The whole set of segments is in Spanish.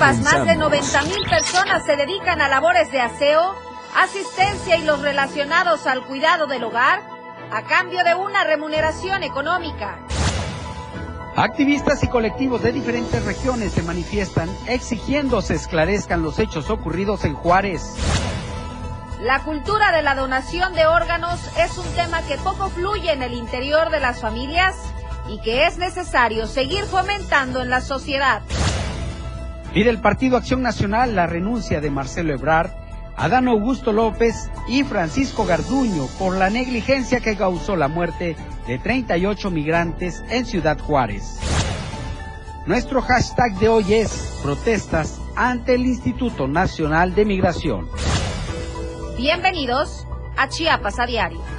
Chiapas, más de 90 mil personas se dedican a labores de aseo, asistencia y los relacionados al cuidado del hogar a cambio de una remuneración económica. Activistas y colectivos de diferentes regiones se manifiestan exigiendo se esclarezcan los hechos ocurridos en Juárez. La cultura de la donación de órganos es un tema que poco fluye en el interior de las familias y que es necesario seguir fomentando en la sociedad. Pide el Partido Acción Nacional la renuncia de Marcelo Ebrard, Adán Augusto López y Francisco Garduño por la negligencia que causó la muerte de 38 migrantes en Ciudad Juárez. Nuestro hashtag de hoy es protestas ante el Instituto Nacional de Migración. Bienvenidos a Chiapas a Diario.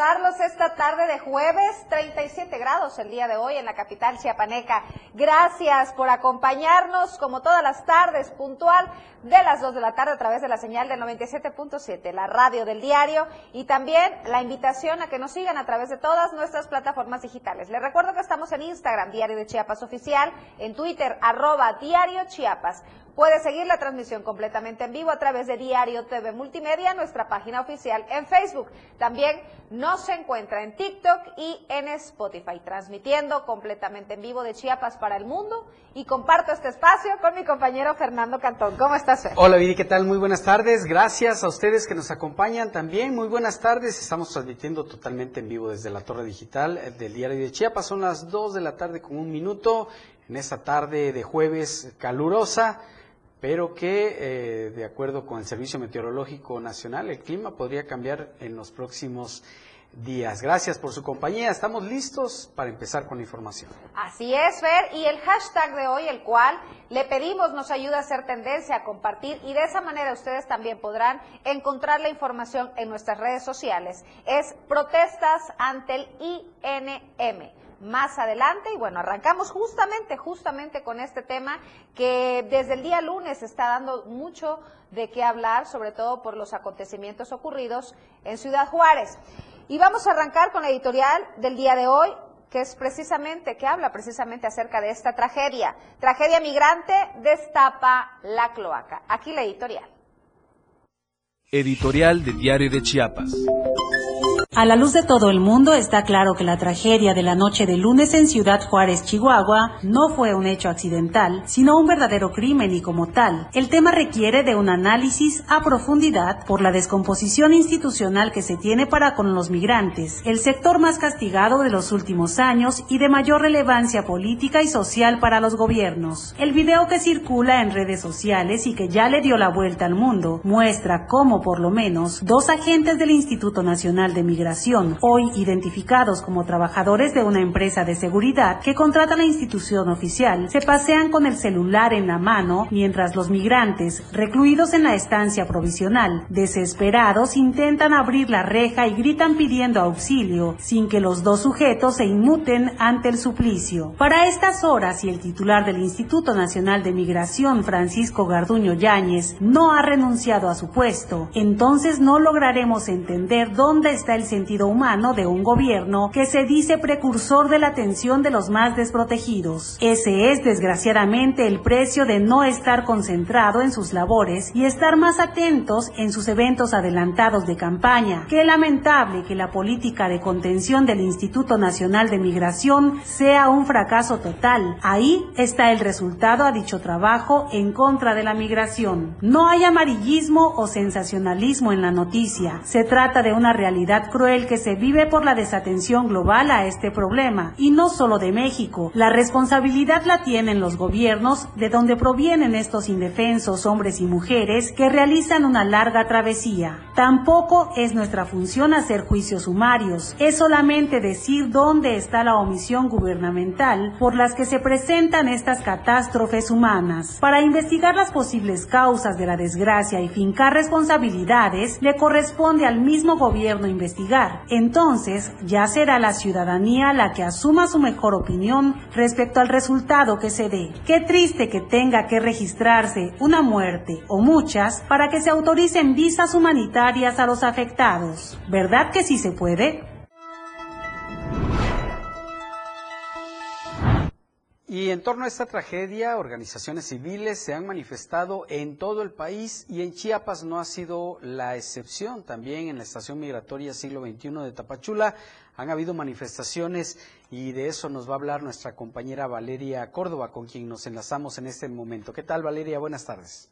Saludarlos esta tarde de jueves, 37 grados el día de hoy en la capital chiapaneca. Gracias por acompañarnos como todas las tardes, puntual de las 2 de la tarde a través de la señal del 97.7, la radio del diario y también la invitación a que nos sigan a través de todas nuestras plataformas digitales. Les recuerdo que estamos en Instagram, Diario de Chiapas Oficial, en Twitter, arroba Diario Chiapas. Puede seguir la transmisión completamente en vivo a través de Diario TV Multimedia, nuestra página oficial en Facebook. También nos encuentra en TikTok y en Spotify, transmitiendo completamente en vivo de Chiapas para el mundo. Y comparto este espacio con mi compañero Fernando Cantón. ¿Cómo estás, Fer? Hola, Viri, ¿qué tal? Muy buenas tardes. Gracias a ustedes que nos acompañan también. Muy buenas tardes. Estamos transmitiendo totalmente en vivo desde la Torre Digital del Diario de Chiapas. Son las 2 de la tarde con un minuto en esta tarde de jueves calurosa pero que eh, de acuerdo con el Servicio Meteorológico Nacional el clima podría cambiar en los próximos días. Gracias por su compañía. Estamos listos para empezar con la información. Así es, Fer, y el hashtag de hoy, el cual le pedimos nos ayuda a hacer tendencia, a compartir y de esa manera ustedes también podrán encontrar la información en nuestras redes sociales. Es protestas ante el INM más adelante. Y bueno, arrancamos justamente, justamente con este tema que desde el día lunes está dando mucho de qué hablar, sobre todo por los acontecimientos ocurridos en Ciudad Juárez. Y vamos a arrancar con la editorial del día de hoy, que es precisamente, que habla precisamente acerca de esta tragedia. Tragedia migrante destapa la cloaca. Aquí la editorial. Editorial de Diario de Chiapas. A la luz de todo el mundo está claro que la tragedia de la noche de lunes en Ciudad Juárez, Chihuahua, no fue un hecho accidental, sino un verdadero crimen y como tal, el tema requiere de un análisis a profundidad por la descomposición institucional que se tiene para con los migrantes, el sector más castigado de los últimos años y de mayor relevancia política y social para los gobiernos. El video que circula en redes sociales y que ya le dio la vuelta al mundo muestra cómo por lo menos dos agentes del Instituto Nacional de Migración hoy identificados como trabajadores de una empresa de seguridad que contrata la institución oficial, se pasean con el celular en la mano mientras los migrantes, recluidos en la estancia provisional, desesperados intentan abrir la reja y gritan pidiendo auxilio, sin que los dos sujetos se inmuten ante el suplicio. Para estas horas y el titular del Instituto Nacional de Migración, Francisco Garduño Yáñez, no ha renunciado a su puesto, entonces no lograremos entender dónde está el sentido humano de un gobierno que se dice precursor de la atención de los más desprotegidos. Ese es, desgraciadamente, el precio de no estar concentrado en sus labores y estar más atentos en sus eventos adelantados de campaña. Qué lamentable que la política de contención del Instituto Nacional de Migración sea un fracaso total. Ahí está el resultado a dicho trabajo en contra de la migración. No hay amarillismo o sensacionalismo en la noticia. Se trata de una realidad cruel que se vive por la desatención global a este problema, y no solo de México. La responsabilidad la tienen los gobiernos de donde provienen estos indefensos hombres y mujeres que realizan una larga travesía. Tampoco es nuestra función hacer juicios sumarios, es solamente decir dónde está la omisión gubernamental por las que se presentan estas catástrofes humanas. Para investigar las posibles causas de la desgracia y fincar responsabilidades, le corresponde al mismo gobierno investigar Entonces ya será la ciudadanía la que asuma su mejor opinión respecto al resultado que se dé. Qué triste que tenga que registrarse una muerte o muchas para que se autoricen visas humanitarias a los afectados. ¿Verdad que sí se puede? Y en torno a esta tragedia, organizaciones civiles se han manifestado en todo el país y en Chiapas no ha sido la excepción. También en la estación migratoria siglo XXI de Tapachula han habido manifestaciones y de eso nos va a hablar nuestra compañera Valeria Córdoba, con quien nos enlazamos en este momento. ¿Qué tal, Valeria? Buenas tardes.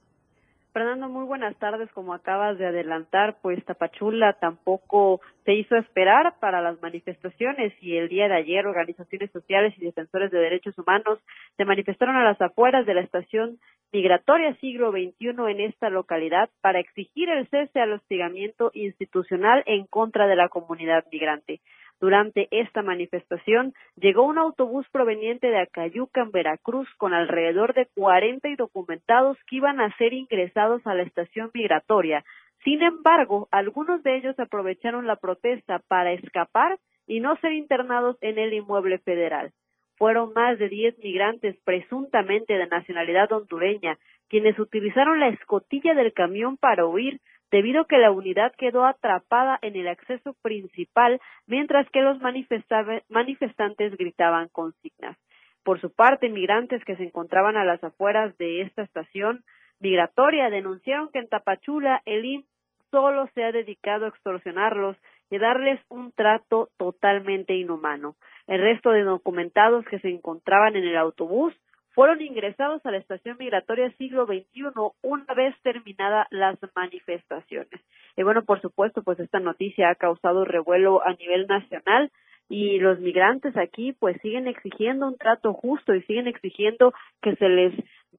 Fernando, muy buenas tardes. Como acabas de adelantar, pues Tapachula tampoco se hizo esperar para las manifestaciones y el día de ayer organizaciones sociales y defensores de derechos humanos se manifestaron a las afueras de la estación migratoria siglo XXI en esta localidad para exigir el cese al hostigamiento institucional en contra de la comunidad migrante. Durante esta manifestación llegó un autobús proveniente de Acayuca, en Veracruz, con alrededor de 40 indocumentados que iban a ser ingresados a la estación migratoria. Sin embargo, algunos de ellos aprovecharon la protesta para escapar y no ser internados en el inmueble federal. Fueron más de 10 migrantes presuntamente de nacionalidad hondureña quienes utilizaron la escotilla del camión para huir, debido a que la unidad quedó atrapada en el acceso principal mientras que los manifestantes gritaban consignas. Por su parte, migrantes que se encontraban a las afueras de esta estación migratoria denunciaron que en Tapachula el IN solo se ha dedicado a extorsionarlos y darles un trato totalmente inhumano. El resto de documentados que se encontraban en el autobús fueron ingresados a la estación migratoria siglo XXI una vez terminadas las manifestaciones. Y bueno, por supuesto, pues esta noticia ha causado revuelo a nivel nacional y los migrantes aquí pues siguen exigiendo un trato justo y siguen exigiendo que se les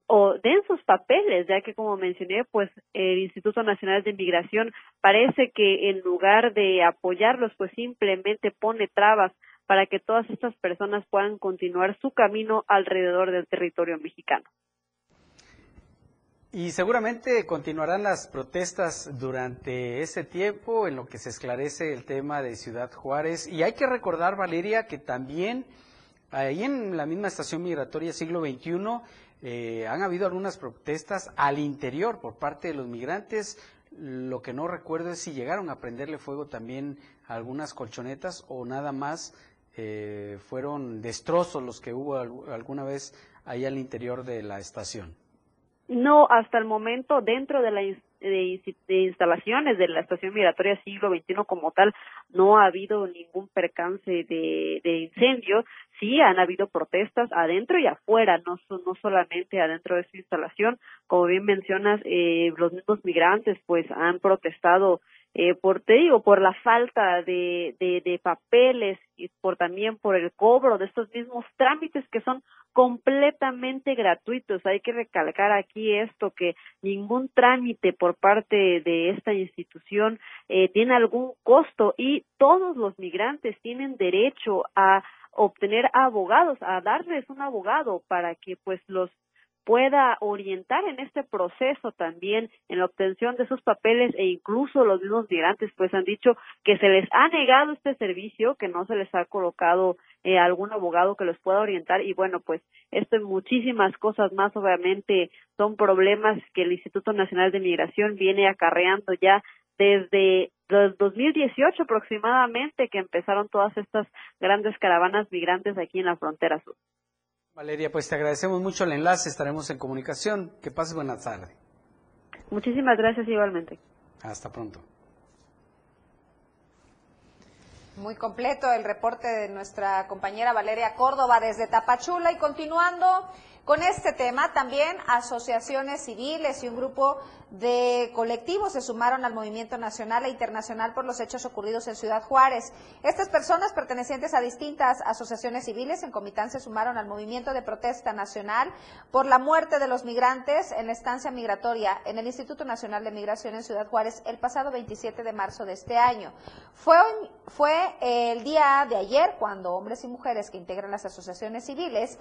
o den sus papeles, ya que como mencioné, pues el Instituto Nacional de Migración parece que en lugar de apoyarlos, pues simplemente pone trabas para que todas estas personas puedan continuar su camino alrededor del territorio mexicano. Y seguramente continuarán las protestas durante ese tiempo en lo que se esclarece el tema de Ciudad Juárez. Y hay que recordar, Valeria, que también ahí en la misma estación migratoria siglo XXI eh, han habido algunas protestas al interior por parte de los migrantes. Lo que no recuerdo es si llegaron a prenderle fuego también algunas colchonetas o nada más eh, fueron destrozos los que hubo alguna vez ahí al interior de la estación. No, hasta el momento dentro de las instalaciones de la estación migratoria siglo XXI como tal no ha habido ningún percance de, incendio. Sí han habido protestas adentro y afuera, no, no solamente adentro de esa instalación. Como bien mencionas, eh, los mismos migrantes pues han protestado eh, por te digo por la falta de, de, papeles y por también por el cobro de estos mismos trámites que son completamente gratuitos. Hay que recalcar aquí esto que ningún trámite por parte de esta institución eh, tiene algún costo y todos los migrantes tienen derecho a obtener abogados a darles un abogado para que pues los pueda orientar en este proceso también en la obtención de sus papeles e incluso los mismos migrantes pues han dicho que se les ha negado este servicio, que no se les ha colocado eh, algún abogado que los pueda orientar y bueno pues esto y muchísimas cosas más obviamente son problemas que el Instituto Nacional de Migración viene acarreando ya desde el 2018 aproximadamente que empezaron todas estas grandes caravanas migrantes aquí en la frontera sur. Valeria, pues te agradecemos mucho el enlace, estaremos en comunicación. Que pases buena tarde. Muchísimas gracias igualmente. Hasta pronto. Muy completo el reporte de nuestra compañera Valeria Córdoba desde Tapachula y continuando con este tema, también asociaciones civiles y un grupo de colectivos se sumaron al movimiento nacional e internacional por los hechos ocurridos en Ciudad Juárez. Estas personas pertenecientes a distintas asociaciones civiles en Comitán se sumaron al movimiento de protesta nacional por la muerte de los migrantes en la estancia migratoria en el Instituto Nacional de Migración en Ciudad Juárez el pasado 27 de marzo de este año. Fue, fue el día de ayer cuando hombres y mujeres que integran las asociaciones civiles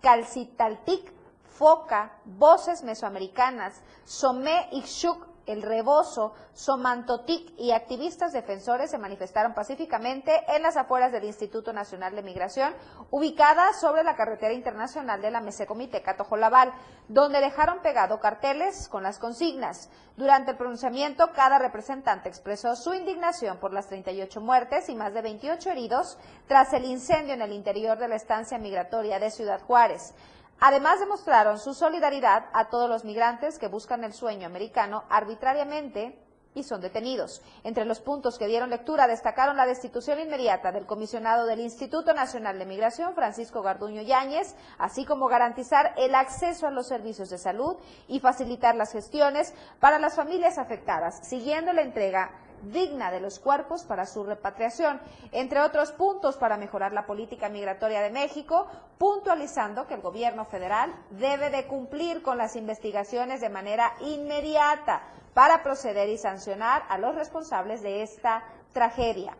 Calcitaltic, Foca, Voces Mesoamericanas, Somé Ixchuc, El Rebozo, Somantotic y activistas defensores se manifestaron pacíficamente en las afueras del Instituto Nacional de Migración, ubicada sobre la carretera internacional de la Mesecomiteca Tojolabal, donde dejaron pegado carteles con las consignas. Durante el pronunciamiento, cada representante expresó su indignación por las 38 muertes y más de 28 heridos tras el incendio en el interior de la estancia migratoria de Ciudad Juárez. Además demostraron su solidaridad a todos los migrantes que buscan el sueño americano arbitrariamente y son detenidos. Entre los puntos que dieron lectura destacaron la destitución inmediata del comisionado del Instituto Nacional de Migración, Francisco Garduño Yáñez, así como garantizar el acceso a los servicios de salud y facilitar las gestiones para las familias afectadas, siguiendo la entrega digna de los cuerpos para su repatriación, entre otros puntos para mejorar la política migratoria de México, puntualizando que el gobierno federal debe de cumplir con las investigaciones de manera inmediata para proceder y sancionar a los responsables de esta tragedia.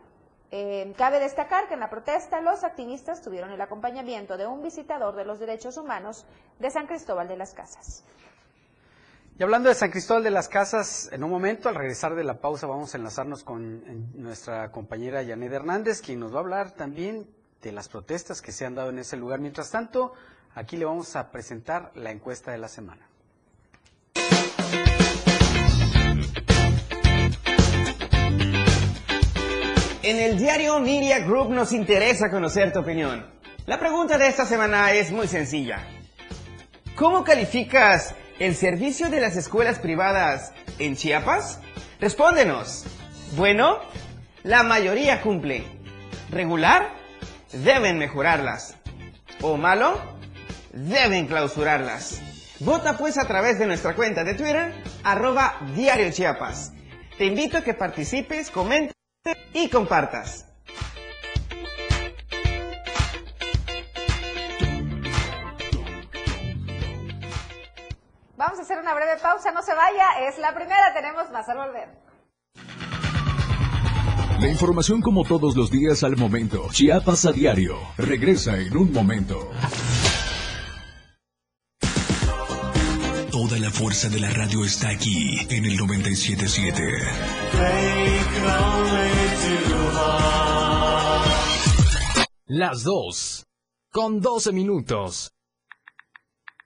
Eh, cabe destacar que en la protesta los activistas tuvieron el acompañamiento de un visitador de los derechos humanos de San Cristóbal de las Casas. Y hablando de San Cristóbal de las Casas, en un momento, al regresar de la pausa, vamos a enlazarnos con nuestra compañera Yanet Hernández, quien nos va a hablar también de las protestas que se han dado en ese lugar. Mientras tanto, aquí le vamos a presentar la encuesta de la semana. En el diario Media Group nos interesa conocer tu opinión. La pregunta de esta semana es muy sencilla. ¿Cómo calificas el servicio de las escuelas privadas en Chiapas? Respóndenos. Bueno, la mayoría cumple. ¿Regular? Deben mejorarlas. ¿O malo? Deben clausurarlas. Vota pues a través de nuestra cuenta de Twitter, arroba Diario Chiapas. Te invito a que participes, comentes y compartas. Vamos a hacer una breve pausa, no se vaya, es la primera, tenemos más al volver. La información como todos los días al momento. Chiapas a diario. Regresa en un momento. Toda la fuerza de la radio está aquí en el 977. Las dos. Con 12 minutos.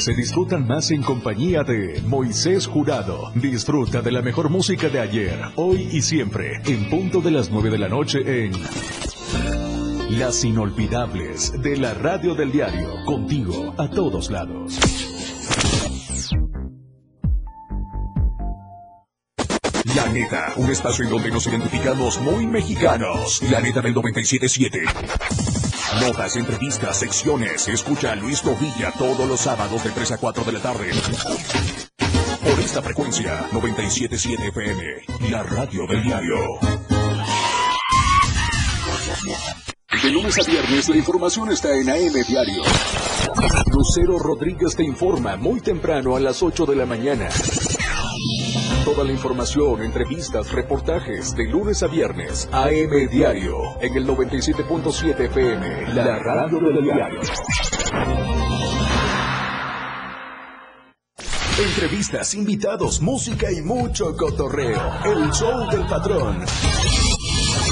se disfrutan más en compañía de Moisés Jurado. Disfruta de la mejor música de ayer, hoy y siempre, en punto de las 9 de la noche en Las Inolvidables de la Radio del Diario, contigo a todos lados. La neta, un espacio en donde nos identificamos muy mexicanos. La neta del 977. Notas, entrevistas, secciones. Escucha a Luis Tovilla todos los sábados de 3 a 4 de la tarde. Por esta frecuencia, 977 FM, la radio del diario. De lunes a viernes la información está en AM Diario. Lucero Rodríguez te informa muy temprano a las 8 de la mañana. Toda la información, entrevistas, reportajes de lunes a viernes. AM Diario en el 97.7 FM, la radio del diario. Entrevistas, invitados, música y mucho cotorreo. El show del patrón.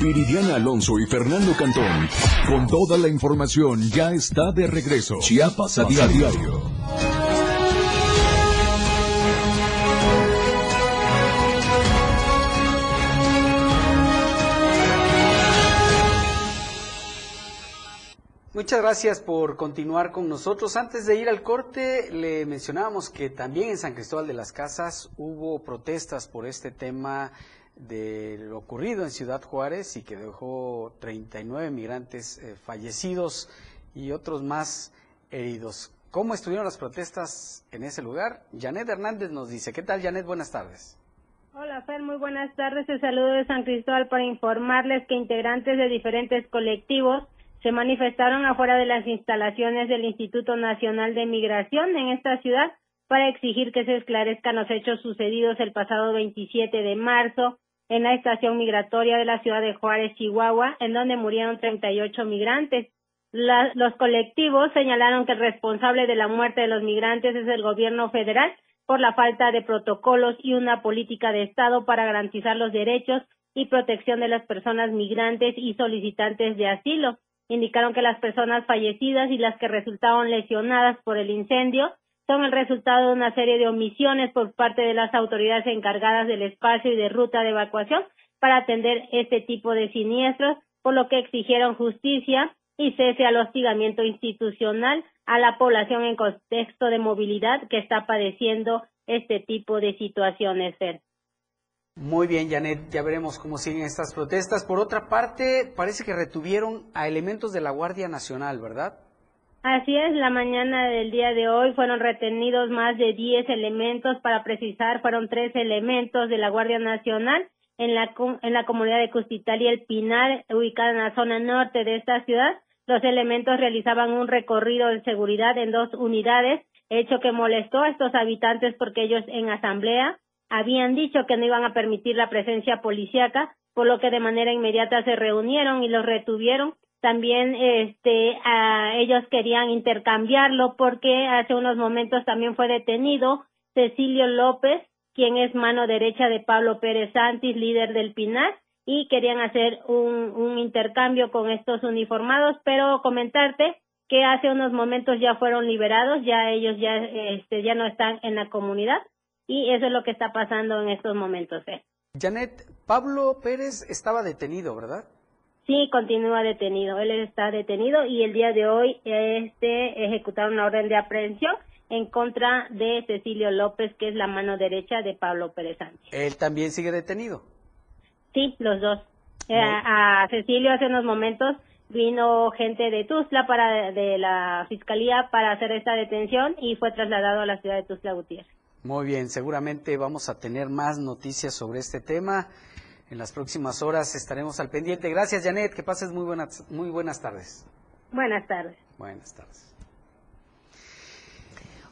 Viridiana Alonso y Fernando Cantón. Con toda la información ya está de regreso. Chiapas a diario. Muchas gracias por continuar con nosotros. Antes de ir al corte, le mencionábamos que también en San Cristóbal de las Casas hubo protestas por este tema de lo ocurrido en Ciudad Juárez y que dejó 39 migrantes eh, fallecidos y otros más heridos. ¿Cómo estuvieron las protestas en ese lugar? Janet Hernández nos dice. ¿Qué tal, Janet? Buenas tardes. Hola, Fer. Muy buenas tardes. El saludo de San Cristóbal para informarles que integrantes de diferentes colectivos se manifestaron afuera de las instalaciones del Instituto Nacional de Migración en esta ciudad para exigir que se esclarezcan los hechos sucedidos el pasado 27 de marzo en la estación migratoria de la ciudad de Juárez, Chihuahua, en donde murieron 38 migrantes. los colectivos señalaron que el responsable de la muerte de los migrantes es el gobierno federal por la falta de protocolos y una política de Estado para garantizar los derechos y protección de las personas migrantes y solicitantes de asilo. Indicaron que las personas fallecidas y las que resultaron lesionadas por el incendio son el resultado de una serie de omisiones por parte de las autoridades encargadas del espacio y de ruta de evacuación para atender este tipo de siniestros, por lo que exigieron justicia y cese al hostigamiento institucional a la población en contexto de movilidad que está padeciendo este tipo de situaciones. Muy bien, Janet, ya veremos cómo siguen estas protestas. Por otra parte, parece que retuvieron a elementos de la Guardia Nacional, ¿verdad? Así es, la mañana del día de hoy fueron retenidos más de 10 elementos, para precisar, fueron tres elementos de la Guardia Nacional en la, en la comunidad de Custital y El Pinar, ubicada en la zona norte de esta ciudad. Los elementos realizaban un recorrido de seguridad en dos unidades, hecho que molestó a estos habitantes porque ellos en asamblea habían dicho que no iban a permitir la presencia policíaca, por lo que de manera inmediata se reunieron y los retuvieron también este ellos querían intercambiarlo porque hace unos momentos también fue detenido Cecilio López, quien es mano derecha de Pablo Pérez Santis, líder del Pinar, y querían hacer un, un intercambio con estos uniformados, pero comentarte que hace unos momentos ya fueron liberados, ya ellos ya este ya no están en la comunidad y eso es lo que está pasando en estos momentos. ¿eh? Janet, Pablo Pérez estaba detenido, ¿verdad? Sí, continúa detenido. Él está detenido y el día de hoy este ejecutaron una orden de aprehensión en contra de Cecilio López, que es la mano derecha de Pablo Pérez Sánchez. ¿Él también sigue detenido? Sí, los dos. Eh, a Cecilio hace unos momentos vino gente de Tuzla para de la fiscalía para hacer esta detención y fue trasladado a la ciudad de Tuzla Gutiérrez. Muy bien, seguramente vamos a tener más noticias sobre este tema. En las próximas horas estaremos al pendiente. Gracias, Janet. Que pases muy buenas, muy buenas tardes. Buenas tardes. Buenas tardes.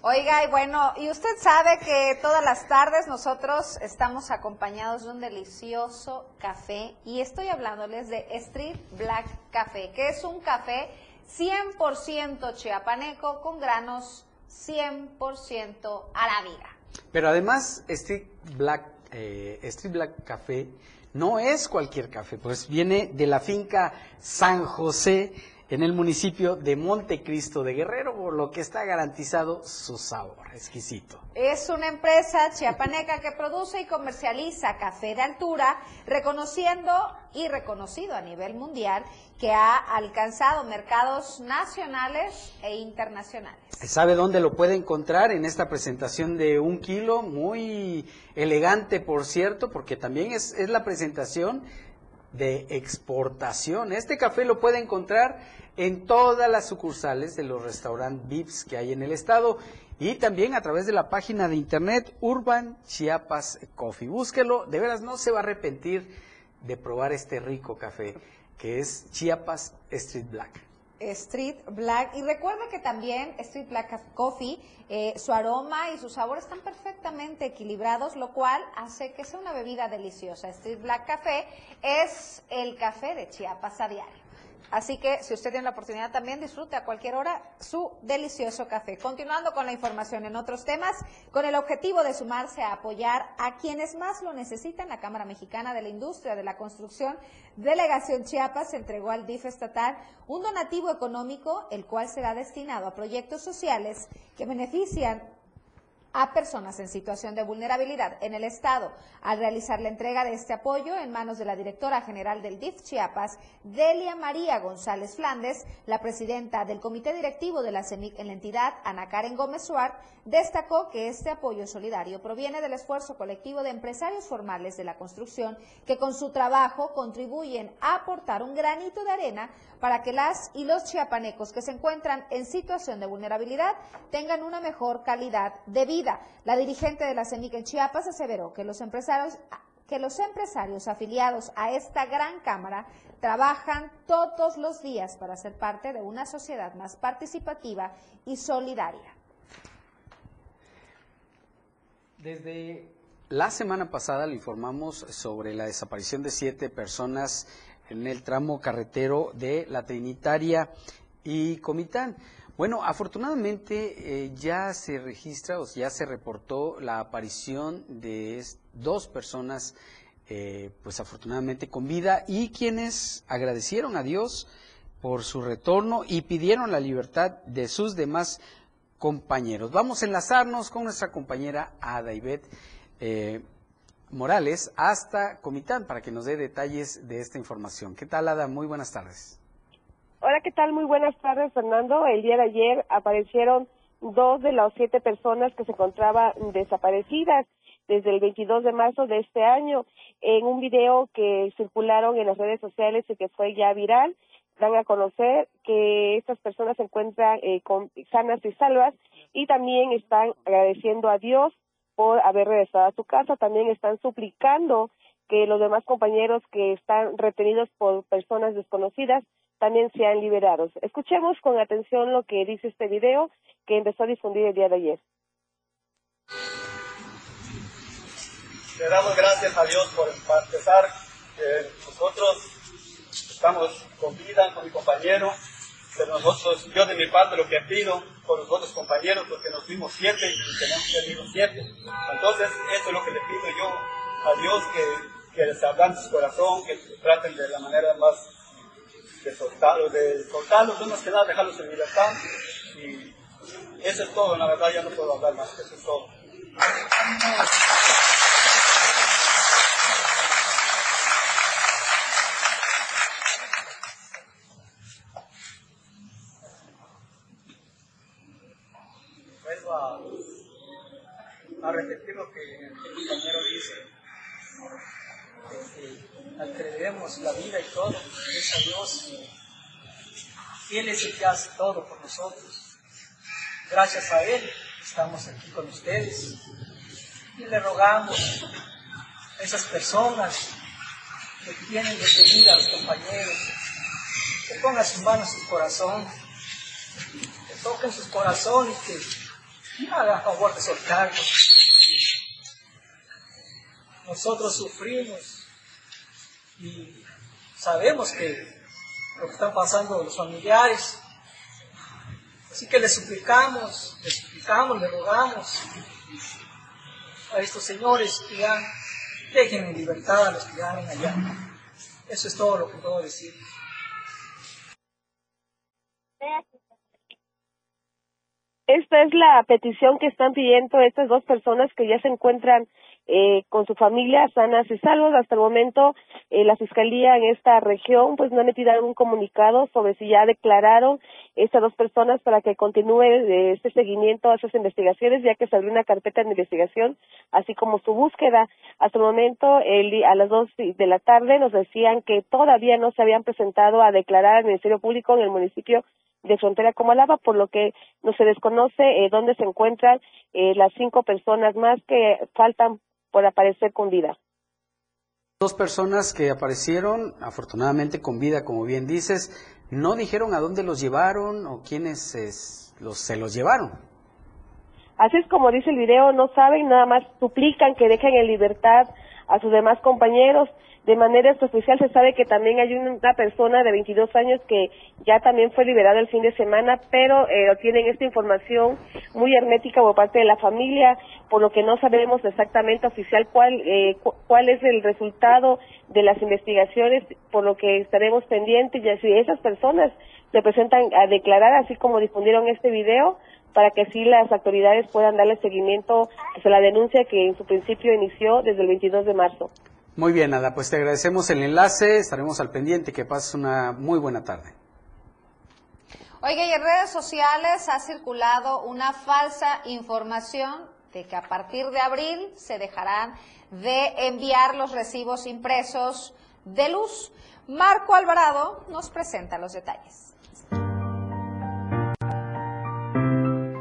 Oiga, y bueno, y usted sabe que todas las tardes nosotros estamos acompañados de un delicioso café y estoy hablándoles de Street Black Café, que es un café 100% chiapaneco con granos 100% arábiga. Pero además, Street Black, eh, Street Black Café no es cualquier café, pues viene de la finca San José en el municipio de Montecristo de Guerrero, por lo que está garantizado su sabor exquisito. Es una empresa chiapaneca que produce y comercializa café de altura, reconociendo y reconocido a nivel mundial que ha alcanzado mercados nacionales e internacionales. ¿Sabe dónde lo puede encontrar? En esta presentación de un kilo, muy elegante por cierto, porque también es, es la presentación de exportación. Este café lo puede encontrar en todas las sucursales de los restaurantes VIPs que hay en el estado y también a través de la página de internet Urban Chiapas Coffee. Búsquelo, de veras no se va a arrepentir de probar este rico café que es Chiapas Street Black. Street Black. Y recuerda que también Street Black Coffee, eh, su aroma y su sabor están perfectamente equilibrados, lo cual hace que sea una bebida deliciosa. Street Black Café es el café de Chiapas a diario. Así que si usted tiene la oportunidad también, disfrute a cualquier hora su delicioso café. Continuando con la información en otros temas, con el objetivo de sumarse a apoyar a quienes más lo necesitan, la Cámara Mexicana de la Industria de la Construcción, Delegación Chiapas, entregó al DIF estatal un donativo económico, el cual será destinado a proyectos sociales que benefician a personas en situación de vulnerabilidad en el Estado. Al realizar la entrega de este apoyo en manos de la directora general del DIF Chiapas, Delia María González Flandes, la presidenta del comité directivo de la CEMIC en la entidad, Ana Karen Gómez Suárez, destacó que este apoyo solidario proviene del esfuerzo colectivo de empresarios formales de la construcción que con su trabajo contribuyen a aportar un granito de arena para que las y los chiapanecos que se encuentran en situación de vulnerabilidad tengan una mejor calidad de vida. La dirigente de la CEMIC en Chiapas aseveró que los empresarios que los empresarios afiliados a esta gran cámara trabajan todos los días para ser parte de una sociedad más participativa y solidaria. Desde la semana pasada le informamos sobre la desaparición de siete personas en el tramo carretero de La Trinitaria y Comitán. Bueno, afortunadamente eh, ya se registra o ya se reportó la aparición de dos personas, eh, pues afortunadamente con vida y quienes agradecieron a Dios por su retorno y pidieron la libertad de sus demás compañeros. Vamos a enlazarnos con nuestra compañera Ada Ivette. Eh, Morales hasta Comitán para que nos dé detalles de esta información. ¿Qué tal, Ada? Muy buenas tardes. Hola, ¿qué tal? Muy buenas tardes, Fernando. El día de ayer aparecieron dos de las siete personas que se encontraban desaparecidas desde el 22 de marzo de este año. En un video que circularon en las redes sociales y que fue ya viral, dan a conocer que estas personas se encuentran eh, con, sanas y salvas y también están agradeciendo a Dios por haber regresado a su casa. También están suplicando que los demás compañeros que están retenidos por personas desconocidas también sean liberados. Escuchemos con atención lo que dice este video que empezó a difundir el día de ayer. Le damos gracias a Dios por empezar que nosotros estamos con vida con mi compañero, pero nosotros, yo de mi parte lo que pido por los otros compañeros, porque nos fuimos siete y tenemos que ir siete. Entonces, eso es lo que le pido yo a Dios, que, que les abran su corazón, que traten de la manera más de soltarlos, de soltarlos, que nada dejarlos en libertad. Y eso es todo, la verdad ya no puedo hablar más, eso es todo. a repetir lo que el compañero dice, que al que le demos la vida y todo, es a Dios. Él es el que todo por nosotros. Gracias a Él estamos aquí con ustedes. Y le rogamos a esas personas que tienen detenidas a los compañeros, que pongan sus manos en su corazón, que toquen sus corazones, que hagan favor de soltarlos nosotros sufrimos y sabemos que lo que están pasando los familiares. Así que le suplicamos, le suplicamos, le rogamos a estos señores que ya dejen en libertad a los que ganen allá. Eso es todo lo que puedo decir. Esta es la petición que están pidiendo estas dos personas que ya se encuentran eh, con su familia sanas y salvos. Hasta el momento, eh, la fiscalía en esta región pues no ha emitido algún comunicado sobre si ya declararon estas dos personas para que continúe eh, este seguimiento a esas investigaciones, ya que se abrió una carpeta de investigación, así como su búsqueda. Hasta el momento, el, a las dos de la tarde, nos decían que todavía no se habían presentado a declarar al Ministerio Público en el municipio de frontera Comalaba, por lo que no se desconoce eh, dónde se encuentran eh, las cinco personas más que faltan por aparecer con vida. Dos personas que aparecieron, afortunadamente con vida, como bien dices, no dijeron a dónde los llevaron o quiénes los, se los llevaron. Así es como dice el video, no saben, nada más suplican que dejen en libertad a sus demás compañeros. De manera extraoficial se sabe que también hay una persona de 22 años que ya también fue liberada el fin de semana, pero eh, tienen esta información muy hermética por parte de la familia, por lo que no sabemos exactamente oficial cuál, eh, cuál es el resultado de las investigaciones, por lo que estaremos pendientes y si esas personas se presentan a declarar, así como difundieron este video, para que así las autoridades puedan darle seguimiento a la denuncia que en su principio inició desde el 22 de marzo. Muy bien, Ada, pues te agradecemos el enlace, estaremos al pendiente, que pases una muy buena tarde. Oiga, y en redes sociales ha circulado una falsa información de que a partir de abril se dejarán de enviar los recibos impresos de luz. Marco Alvarado nos presenta los detalles.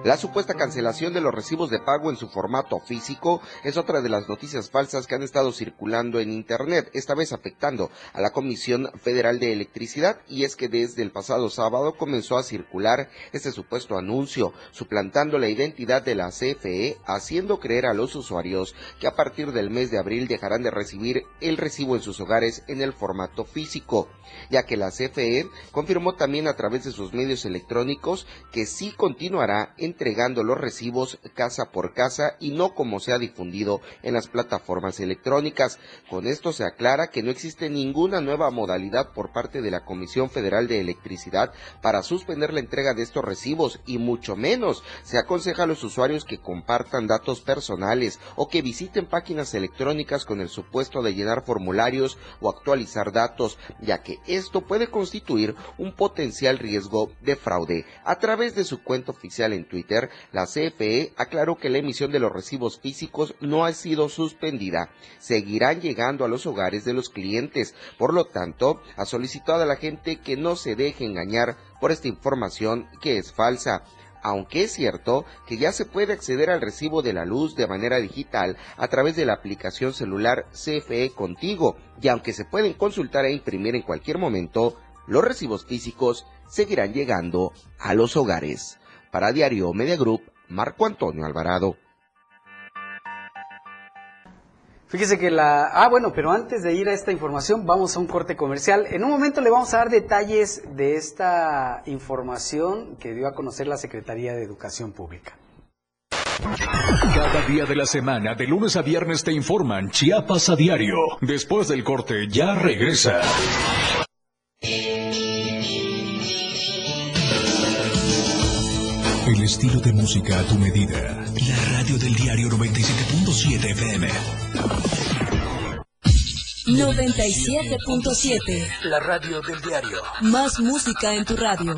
La supuesta cancelación de los recibos de pago en su formato físico es otra de las noticias falsas que han estado circulando en Internet, esta vez afectando a la Comisión Federal de Electricidad, y es que desde el pasado sábado comenzó a circular este supuesto anuncio, suplantando la identidad de la CFE, haciendo creer a los usuarios que a partir del mes de abril dejarán de recibir el recibo en sus hogares en el formato físico, ya que la CFE confirmó también a través de sus medios electrónicos que sí continuará en entregando los recibos casa por casa y no como se ha difundido en las plataformas electrónicas. Con esto se aclara que no existe ninguna nueva modalidad por parte de la Comisión Federal de Electricidad para suspender la entrega de estos recibos y mucho menos se aconseja a los usuarios que compartan datos personales o que visiten páginas electrónicas con el supuesto de llenar formularios o actualizar datos, ya que esto puede constituir un potencial riesgo de fraude. A través de su cuenta oficial en Twitter, la CFE aclaró que la emisión de los recibos físicos no ha sido suspendida. Seguirán llegando a los hogares de los clientes. Por lo tanto, ha solicitado a la gente que no se deje engañar por esta información que es falsa aunque es cierto que ya se puede acceder al recibo de la luz de manera digital a través de la aplicación celular CFE Contigo, y aunque se pueden consultar e imprimir en cualquier momento, los recibos físicos seguirán llegando a los hogares. Para Diario Media Group, Marco Antonio Alvarado. Fíjese que la... Ah, bueno, pero antes de ir a esta información, vamos a un corte comercial. En un momento le vamos a dar detalles de esta información que dio a conocer la Secretaría de Educación Pública. Cada día de la semana, de lunes a viernes, te informan Chiapas a diario. Después del corte, ya regresa. El estilo de música a tu medida. La radio del diario 97.7 FM. 97.7. La radio del diario. Más música en tu radio.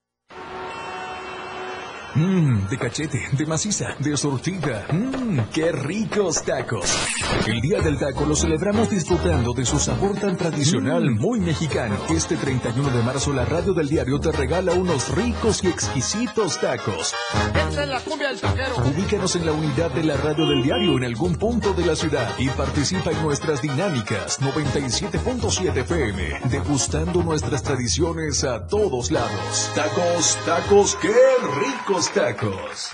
Mmm, de cachete, de maciza, de sortija. Mmm, qué ricos tacos. El Día del Taco lo celebramos disfrutando de su sabor tan tradicional, muy mexicano. Este 31 de marzo la radio del diario te regala unos ricos y exquisitos tacos. Esta es la cumbia del taquero. Ubícanos en la unidad de la radio del diario en algún punto de la ciudad y participa en nuestras dinámicas 97.7 FM, degustando nuestras tradiciones a todos lados. Tacos, tacos, qué ricos tacos.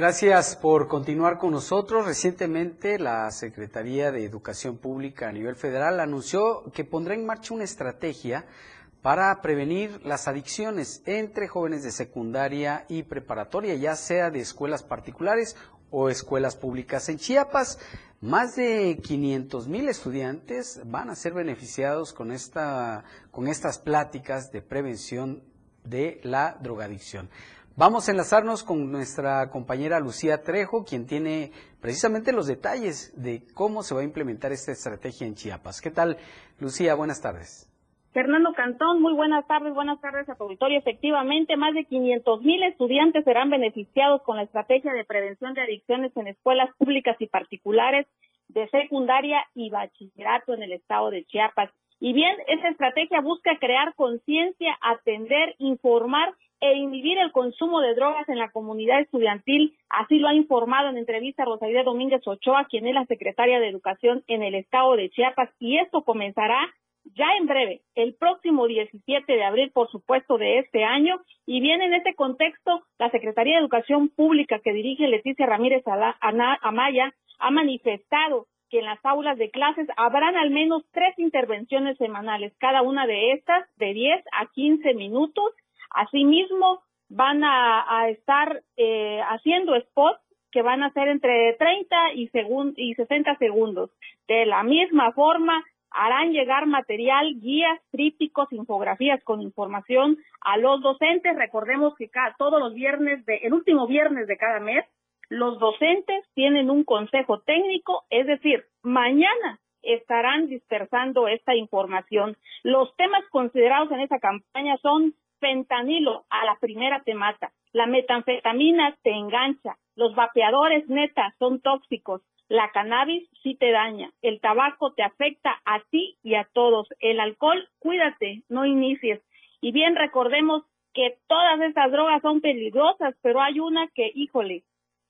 Gracias por continuar con nosotros. Recientemente la Secretaría de Educación Pública a nivel federal anunció que pondrá en marcha una estrategia para prevenir las adicciones entre jóvenes de secundaria y preparatoria, ya sea de escuelas particulares o escuelas públicas. En Chiapas, más de 500 mil estudiantes van a ser beneficiados con, esta, con estas pláticas de prevención de la drogadicción. Vamos a enlazarnos con nuestra compañera Lucía Trejo, quien tiene precisamente los detalles de cómo se va a implementar esta estrategia en Chiapas. ¿Qué tal, Lucía? Buenas tardes. Fernando Cantón, muy buenas tardes, buenas tardes a tu auditorio. Efectivamente, más de 500 mil estudiantes serán beneficiados con la estrategia de prevención de adicciones en escuelas públicas y particulares de secundaria y bachillerato en el estado de Chiapas. Y bien, esta estrategia busca crear conciencia, atender, informar e inhibir el consumo de drogas en la comunidad estudiantil, así lo ha informado en entrevista Rosalía Domínguez Ochoa, quien es la secretaria de Educación en el estado de Chiapas, y esto comenzará ya en breve, el próximo 17 de abril, por supuesto, de este año, y bien en este contexto, la Secretaría de Educación Pública que dirige Leticia Ramírez Amaya ha manifestado que en las aulas de clases habrán al menos tres intervenciones semanales, cada una de estas de 10 a 15 minutos, Asimismo, van a, estar eh, haciendo spots que van a ser entre 30 y, y 60 segundos. De la misma forma, harán llegar material, guías, trípticos, infografías con información a los docentes. Recordemos que cada, todos los viernes, de, el último viernes de cada mes, los docentes tienen un consejo técnico, es decir, mañana estarán dispersando esta información. Los temas considerados en esta campaña son fentanilo a la primera te mata, la metanfetamina te engancha, los vapeadores neta son tóxicos, la cannabis sí te daña, el tabaco te afecta a ti y a todos, el alcohol, cuídate, no inicies. Y bien recordemos que todas estas drogas son peligrosas, pero hay una que, híjole,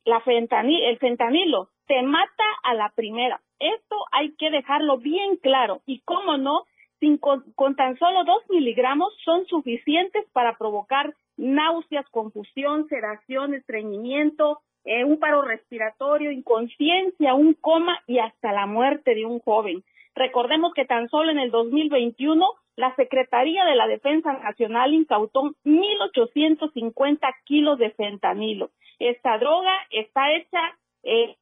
la fentanil, el fentanilo te mata a la primera. Esto hay que dejarlo bien claro. Y cómo no, con, tan solo dos miligramos son suficientes para provocar náuseas, confusión, sedación, estreñimiento, eh, un paro respiratorio, inconsciencia, un coma y hasta la muerte de un joven. Recordemos que tan solo en el 2021 la Secretaría de la Defensa Nacional incautó 1.850 kilos de fentanilo. Esta droga está hecha. Eh...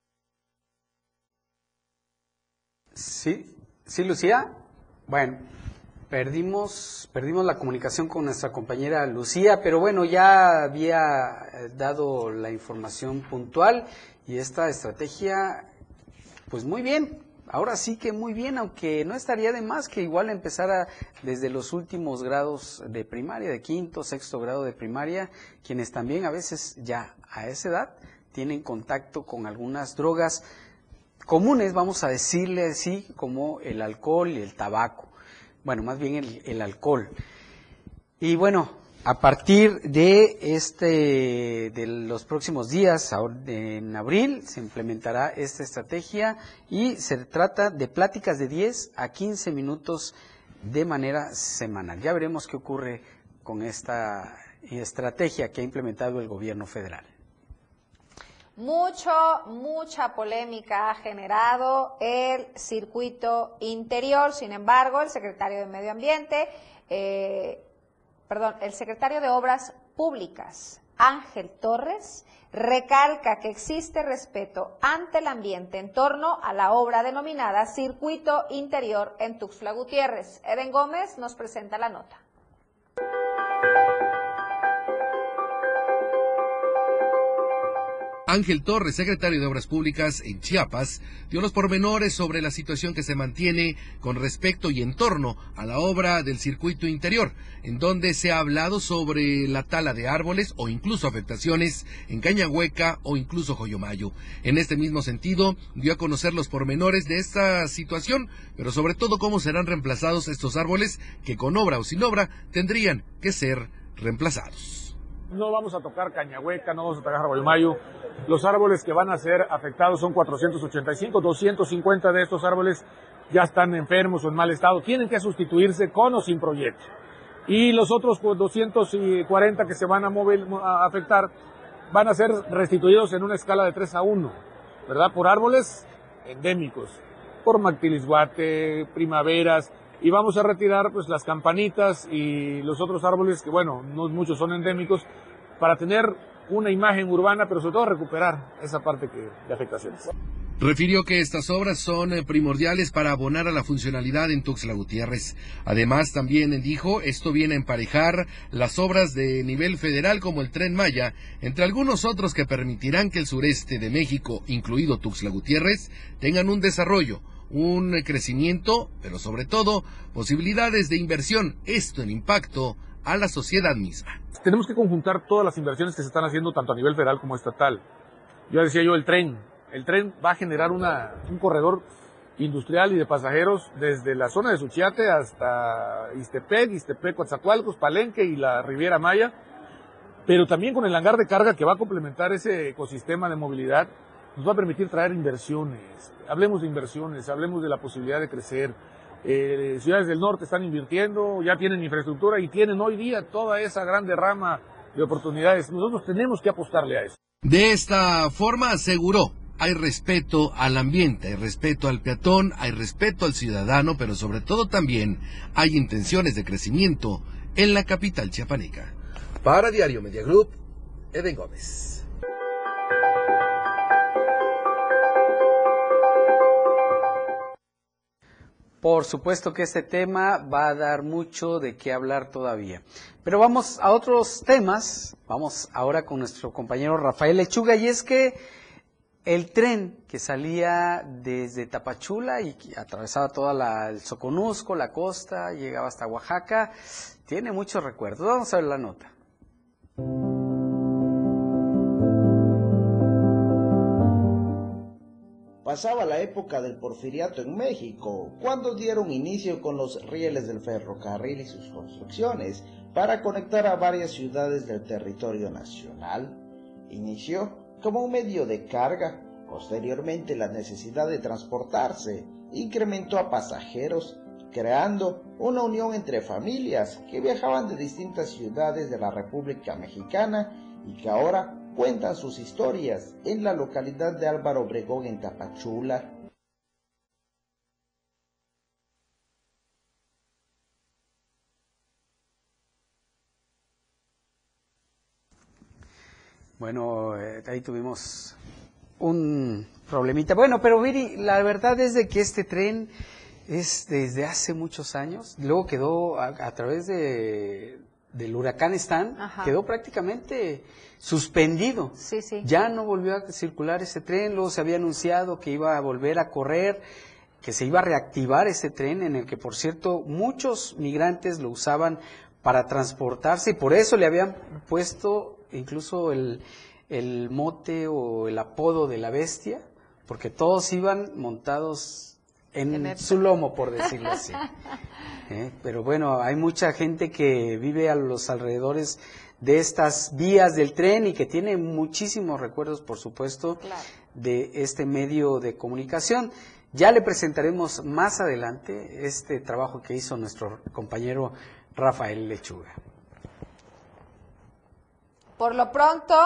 Sí, sí, Lucía. Bueno, perdimos, perdimos la comunicación con nuestra compañera Lucía, pero bueno, ya había eh, dado la información puntual y esta estrategia, pues muy bien, ahora sí que muy bien, aunque no estaría de más que igual empezara desde los últimos grados de primaria, de quinto, sexto grado de primaria, quienes también a veces ya a esa edad tienen contacto con algunas drogas comunes, vamos a decirle así, como el alcohol y el tabaco. Bueno, más bien el, alcohol. Y bueno, a partir de este de los próximos días en abril se implementará esta estrategia y se trata de pláticas de 10 a 15 minutos de manera semanal. Ya veremos qué ocurre con esta estrategia que ha implementado el gobierno federal. Mucho, mucha polémica ha generado el circuito interior. Sin embargo, el secretario de Medio Ambiente, eh, perdón, el secretario de Obras Públicas Ángel Torres, recalca que existe respeto ante el ambiente en torno a la obra denominada Circuito Interior en Tuxtla Gutiérrez. Eden Gómez nos presenta la nota. Ángel Torres, secretario de Obras Públicas en Chiapas, dio los pormenores sobre la situación que se mantiene con respecto y en torno a la obra del circuito interior, en donde se ha hablado sobre la tala de árboles o incluso afectaciones en Cañahueca o incluso Joyomayo. En este mismo sentido, dio a conocer los pormenores de esta situación, pero sobre todo cómo serán reemplazados estos árboles que con obra o sin obra tendrían que ser reemplazados. No vamos a tocar Cañahueca, no vamos a tocar Guayumayo. Los árboles que van a ser afectados son 485, 250 de estos árboles ya están enfermos o en mal estado. Tienen que sustituirse con o sin proyecto. Y los otros 240 que se van a, mover, a afectar van a ser restituidos en una escala de 3 a 1, ¿verdad? Por árboles endémicos, por mactilisguate, primaveras, y vamos a retirar pues las campanitas y los otros árboles que bueno, no muchos son endémicos para tener una imagen urbana, pero sobre todo recuperar esa parte que, de afectaciones. Refirió que estas obras son eh, primordiales para abonar a la funcionalidad en Tuxtla Gutiérrez. Además, también dijo, esto viene a emparejar las obras de nivel federal como el Tren Maya, entre algunos otros que permitirán que el sureste de México, incluido Tuxtla Gutiérrez, tengan un desarrollo, un crecimiento, pero sobre todo posibilidades de inversión, esto en impacto a la sociedad misma. Tenemos que conjuntar todas las inversiones que se están haciendo tanto a nivel federal como estatal. Yo decía yo el tren, el tren va a generar una, un corredor industrial y de pasajeros desde la zona de Suchiate hasta Istepec, Istepec, Coatzacoalcos, Palenque y la Riviera Maya, pero también con el hangar de carga que va a complementar ese ecosistema de movilidad nos va a permitir traer inversiones. Hablemos de inversiones, hablemos de la posibilidad de crecer. Eh, ciudades del norte están invirtiendo, ya tienen infraestructura y tienen hoy día toda esa grande rama de oportunidades. Nosotros tenemos que apostarle a eso. De esta forma aseguró, hay respeto al ambiente, hay respeto al peatón, hay respeto al ciudadano, pero sobre todo también hay intenciones de crecimiento en la capital chiapaneca. Para Diario Media Group, Eden Gómez. Por supuesto que este tema va a dar mucho de qué hablar todavía. Pero vamos a otros temas. Vamos ahora con nuestro compañero Rafael Lechuga. Y es que el tren que salía desde Tapachula y atravesaba toda la, el Soconusco, la costa, llegaba hasta Oaxaca, tiene muchos recuerdos. Vamos a ver la nota. Pasaba la época del porfiriato en México, cuando dieron inicio con los rieles del ferrocarril y sus construcciones para conectar a varias ciudades del territorio nacional. Inició como un medio de carga, posteriormente la necesidad de transportarse incrementó a pasajeros, creando una unión entre familias que viajaban de distintas ciudades de la República Mexicana y que ahora cuentan sus historias en la localidad de Álvaro Obregón en Tapachula. Bueno, eh, ahí tuvimos un problemita. Bueno, pero Viri, la verdad es de que este tren es desde hace muchos años, luego quedó a, través de, del huracán Stan, quedó prácticamente suspendido. Sí, sí. Ya no volvió a circular ese tren, luego se había anunciado que iba a volver a correr, que se iba a reactivar ese tren en el que, por cierto, muchos migrantes lo usaban para transportarse y por eso le habían puesto incluso el, el mote o el apodo de la bestia, porque todos iban montados en, su lomo, por decirlo así. ¿Eh? Pero bueno, hay mucha gente que vive a los alrededores de estas vías del tren y que tiene muchísimos recuerdos, por supuesto, de este medio de comunicación. Ya le presentaremos más adelante este trabajo que hizo nuestro compañero Rafael Lechuga. Por lo pronto,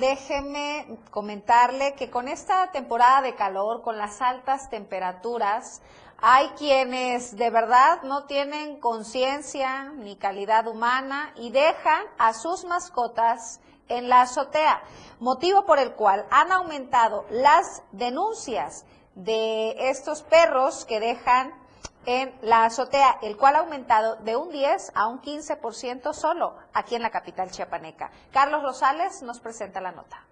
déjeme comentarle que con esta temporada de calor, con las altas temperaturas, hay quienes de verdad no tienen conciencia ni calidad humana y dejan a sus mascotas en la azotea, motivo por el cual han aumentado las denuncias de estos perros que dejan en la azotea, el cual ha aumentado de un 10 a un 15% solo aquí en la capital chiapaneca. Carlos Rosales nos presenta la nota.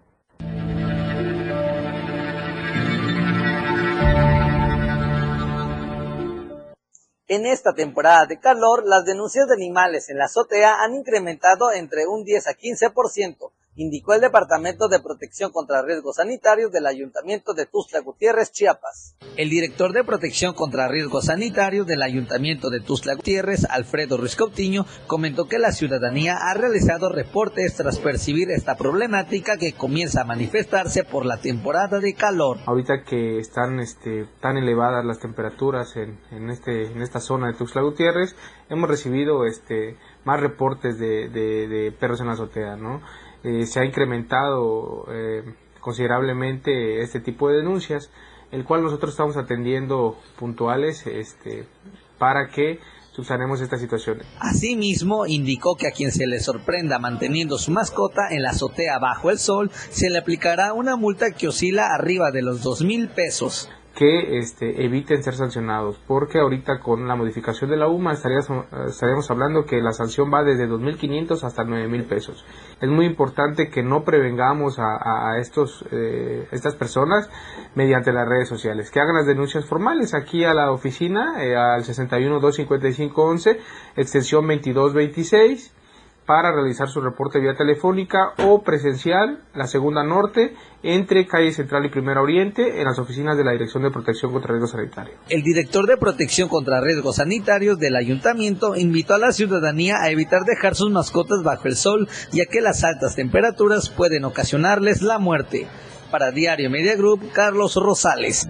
En esta temporada de calor, las denuncias de animales en la azotea han incrementado entre un 10 a 15%, indicó el Departamento de Protección contra Riesgos Sanitarios del Ayuntamiento de Tuxtla Gutiérrez, Chiapas. El director de Protección contra Riesgos Sanitarios del Ayuntamiento de Tuxtla Gutiérrez, Alfredo Ruiz Cautiño, comentó que la ciudadanía ha realizado reportes tras percibir esta problemática que comienza a manifestarse por la temporada de calor. Ahorita que están este, tan elevadas las temperaturas en, en, este, en esta zona de Tuxtla Gutiérrez, hemos recibido este, más reportes de, de, de perros en la azotea, ¿no? Eh, se ha incrementado eh, considerablemente este tipo de denuncias, el cual nosotros estamos atendiendo puntuales este, para que subsanemos esta situación. Asimismo, indicó que a quien se le sorprenda manteniendo su mascota en la azotea bajo el sol, se le aplicará una multa que oscila arriba de los dos mil pesos que este, eviten ser sancionados, porque ahorita con la modificación de la UMA estaríamos, estaríamos hablando que la sanción va desde 2.500 hasta 9.000 pesos. Es muy importante que no prevengamos a, a estos, eh, estas personas mediante las redes sociales, que hagan las denuncias formales aquí a la oficina, eh, al 61 255 11, extensión 2226 para realizar su reporte vía telefónica o presencial, la segunda norte, entre calle Central y Primera Oriente, en las oficinas de la Dirección de Protección contra Riesgos Sanitarios. El director de Protección contra Riesgos Sanitarios del Ayuntamiento invitó a la ciudadanía a evitar dejar sus mascotas bajo el sol, ya que las altas temperaturas pueden ocasionarles la muerte. Para Diario Media Group, Carlos Rosales.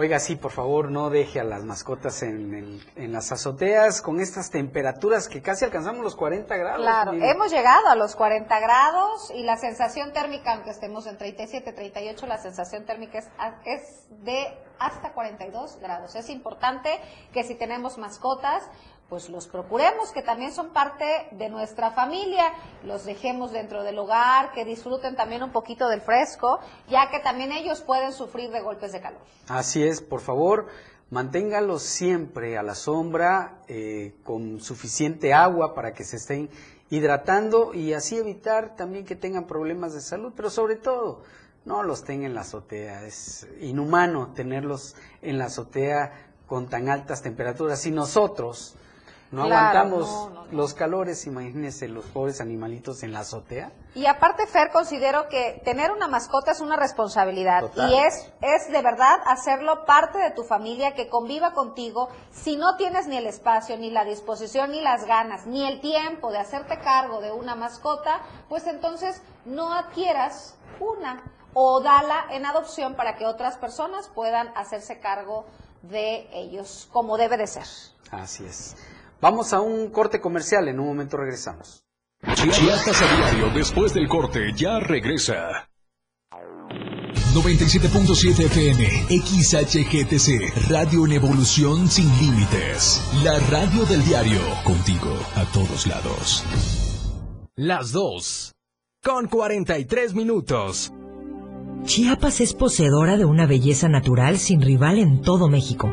Oiga, sí, por favor, no deje a las mascotas en, el, en las azoteas con estas temperaturas que casi alcanzamos los 40 grados. Claro, hemos llegado a los 40 grados y la sensación térmica, aunque estemos en 37, 38, la sensación térmica es, es de hasta 42 grados. Es importante que si tenemos mascotas, pues los procuremos, que también son parte de nuestra familia, los dejemos dentro del hogar, que disfruten también un poquito del fresco, ya que también ellos pueden sufrir de golpes de calor. Así es, por favor, manténgalos siempre a la sombra, eh, con suficiente agua para que se estén hidratando y así evitar también que tengan problemas de salud, pero sobre todo, no los tengan en la azotea, es inhumano tenerlos en la azotea con tan altas temperaturas. Si nosotros no claro, aguantamos no, no, los calores, imagínense los pobres animalitos en la azotea. Y aparte, Fer, considero que tener una mascota es una responsabilidad Total. y es, es de verdad hacerlo parte de tu familia, que conviva contigo. Si no tienes ni el espacio, ni la disposición, ni las ganas, ni el tiempo de hacerte cargo de una mascota, pues entonces no adquieras una o dala en adopción para que otras personas puedan hacerse cargo de ellos como debe de ser. Así es. Vamos a un corte comercial, en un momento regresamos. Chiapas a diario, después del corte, ya regresa. 97.7 FM, XHGTC, Radio en Evolución Sin Límites. La radio del diario, contigo a todos lados. Las 2, con 43 minutos. Chiapas es poseedora de una belleza natural sin rival en todo México.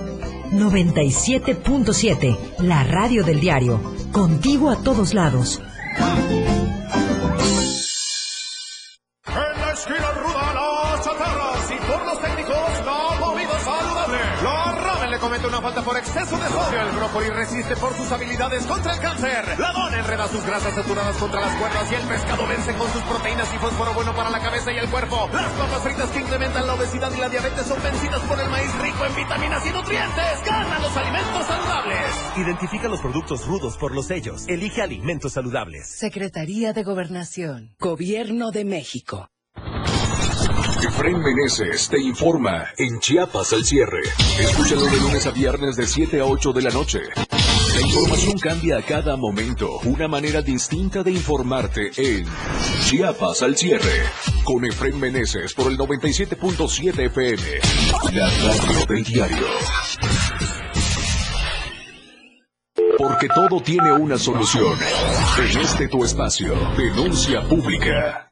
97.7, la radio del diario. Contigo a todos lados. En la esquina ruda, las chatarras y por los técnicos, la comida saludable. La ramen comete una falta por exceso de sodio. El brócoli resiste por sus habilidades contra el cáncer. La sus grasas saturadas contra las cuerdas y el pescado vence con sus proteínas y fósforo bueno para la cabeza y el cuerpo. Las papas fritas que incrementan la obesidad y la diabetes son vencidas por el maíz rico en vitaminas y nutrientes. Gana los alimentos saludables. Identifica los productos rudos por los sellos. Elige alimentos saludables. Secretaría de Gobernación. Gobierno de México. Efraín Meneses te informa en Chiapas al cierre. Escúchalo de lunes a viernes de 7 a 8 de la noche. La información cambia a cada momento. Una manera distinta de informarte en Chiapas al cierre. Con Efraín Meneses por el 97.7 FM. La radio del diario. Porque todo tiene una solución. En este tu espacio. Denuncia pública.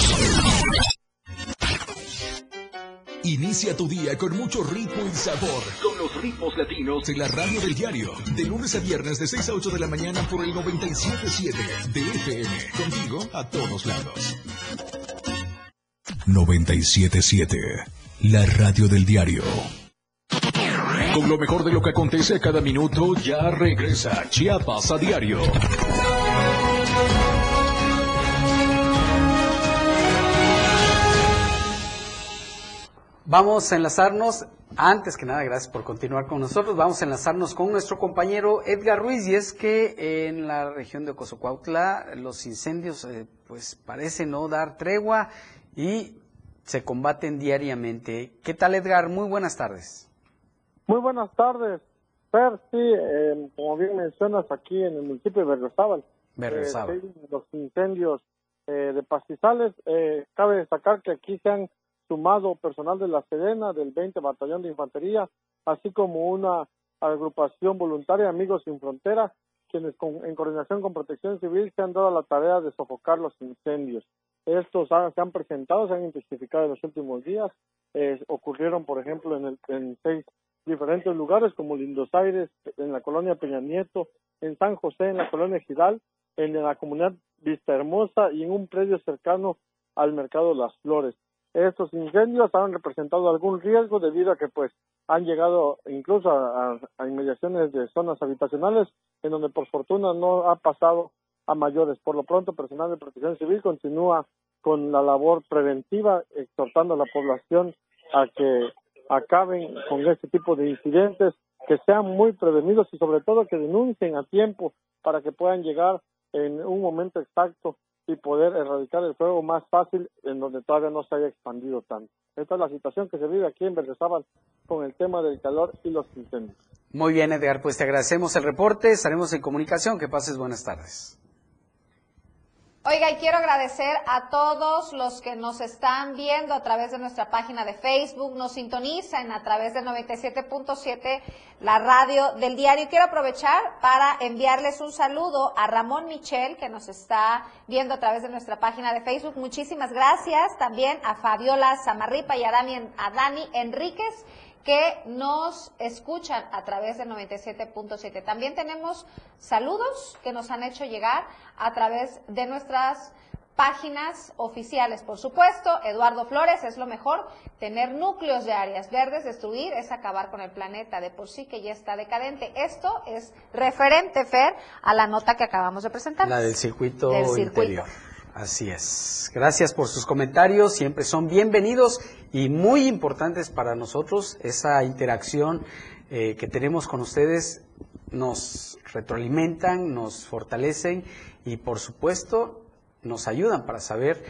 Inicia tu día con mucho ritmo y sabor. Con los ritmos latinos de la radio del diario. De lunes a viernes de 6 a 8 de la mañana por el 97.7 de FM. Contigo a todos lados. 97.7. La radio del diario. Con lo mejor de lo que acontece a cada minuto, ya regresa Chiapas a diario. Vamos a enlazarnos, antes que nada, gracias por continuar con nosotros, vamos a enlazarnos con nuestro compañero Edgar Ruiz, y es que en la región de Cozocuautla los incendios eh, pues parecen no dar tregua y se combaten diariamente. ¿Qué tal Edgar? Muy buenas tardes. Muy buenas tardes. Per, sí, eh, como bien mencionas aquí en el municipio de Berriozábal, Berriozábal. eh, los incendios eh, de pastizales, eh, cabe destacar que aquí se han sumado personal de la Sedena, del 20 Batallón de Infantería, así como una agrupación voluntaria Amigos Sin Frontera, quienes con- en coordinación con Protección Civil se han dado la tarea de sofocar los incendios. Estos han- se han presentado, se han intensificado en los últimos días, eh, ocurrieron, por ejemplo, en, seis diferentes lugares, como Lindos Aires, en la colonia Peña Nieto, en San José, en la colonia Gidal, en la comunidad Vista Hermosa y en un predio cercano al mercado Las Flores. Estos incendios han representado algún riesgo debido a que pues han llegado incluso a, inmediaciones de zonas habitacionales en donde por fortuna no ha pasado a mayores. Por lo pronto, personal de protección civil continúa con la labor preventiva, exhortando a la población a que acaben con este tipo de incidentes, que sean muy prevenidos y sobre todo que denuncien a tiempo para que puedan llegar en un momento exacto y poder erradicar el fuego más fácil en donde todavía no se haya expandido tanto. Esta es la situación que se vive aquí en Berriozábal con el tema del calor y los incendios. Muy bien Edgar, pues te agradecemos el reporte, estaremos en comunicación, que pases buenas tardes. Oiga, y quiero agradecer a todos los que nos están viendo a través de nuestra página de Facebook, nos sintonizan a través del 97.7, la radio del diario. Quiero aprovechar para enviarles un saludo a Ramón Michel, que nos está viendo a través de nuestra página de Facebook. Muchísimas gracias. También a Fabiola Zamarripa y a Dani, a Dani Enríquez que nos escuchan a través del 97.7. También tenemos saludos que nos han hecho llegar a través de nuestras páginas oficiales. Por supuesto, Eduardo Flores es lo mejor. Tener núcleos de áreas verdes, destruir, es acabar con el planeta de por sí que ya está decadente. Esto es referente, Fer, a la nota que acabamos de presentar. La del circuito, Del circuito. interior. Así es. Gracias por sus comentarios, siempre son bienvenidos y muy importantes para nosotros esa interacción eh, que tenemos con ustedes. Nos retroalimentan, nos fortalecen y por supuesto nos ayudan para saber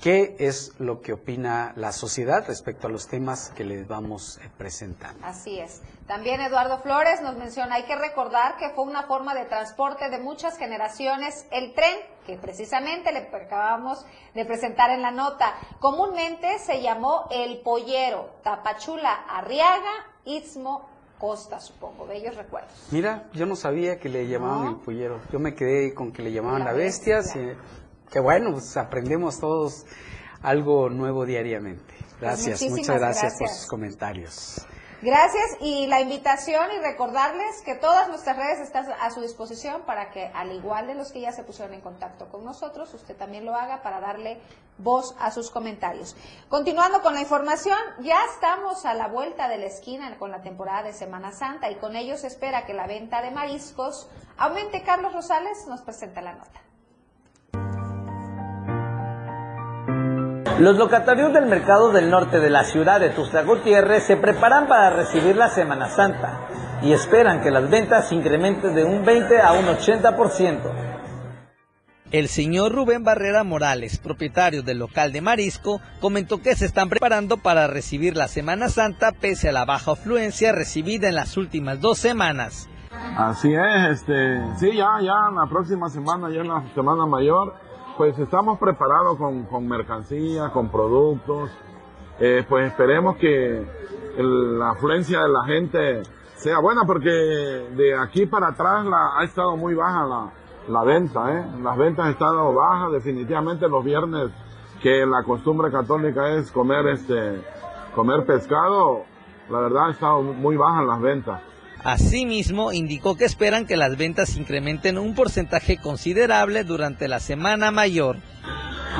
qué es lo que opina la sociedad respecto a los temas que les vamos eh, presentando. Así es. También Eduardo Flores nos menciona, hay que recordar que fue una forma de transporte de muchas generaciones el tren, que precisamente le acabamos de presentar en la nota. Comúnmente se llamó el pollero, Tapachula, Arriaga, Istmo Costa, supongo, bellos recuerdos. Mira, yo no sabía que le llamaban el pollero. Yo me quedé con que le llamaban la, bestia. que bueno, pues aprendemos todos algo nuevo diariamente. Pues gracias, muchas gracias, por sus comentarios. Gracias y la invitación y recordarles que todas nuestras redes están a su disposición para que, al igual de los que ya se pusieron en contacto con nosotros, usted también lo haga para darle voz a sus comentarios. Continuando con la información, ya estamos a la vuelta de la esquina con la temporada de Semana Santa y con ello se espera que la venta de mariscos aumente. Carlos Rosales nos presenta la nota. Los locatarios del mercado del norte de la ciudad de Tuxtla Gutiérrez se preparan para recibir la Semana Santa y esperan que las ventas se incrementen de un 20 a un 80%. El señor Rubén Barrera Morales, propietario del local de Marisco, comentó que se están preparando para recibir la Semana Santa pese a la baja afluencia recibida en las últimas dos semanas. Así es, este, sí, ya, ya, la próxima semana, ya en la Semana Mayor, pues estamos preparados con, con mercancía, con productos. Eh, pues esperemos que la afluencia de la gente sea buena porque de aquí para atrás la, ha estado muy baja la, la venta. ¿eh? Las ventas han estado bajas definitivamente los viernes que la costumbre católica es comer este comer pescado. La verdad ha estado muy bajas las ventas. Asimismo, indicó que esperan que las ventas incrementen un porcentaje considerable durante la semana mayor.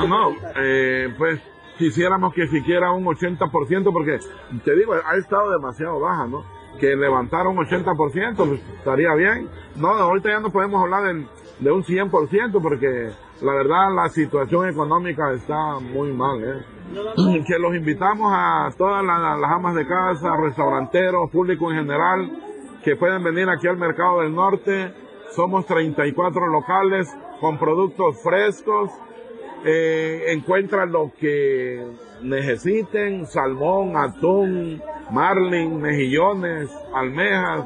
No, eh, pues quisiéramos que siquiera un 80%, porque te digo, ha estado demasiado baja, ¿no? Que levantara un 80%, pues estaría bien. No, ahorita ya no podemos hablar de, un 100%, porque la verdad la situación económica está muy mal, ¿eh? Que los invitamos a todas las, las amas de casa, restauranteros, público en general, que pueden venir aquí al Mercado del Norte. Somos 34 locales con productos frescos. Eh, encuentran lo que necesiten, salmón, atún, marlin, mejillones, almejas.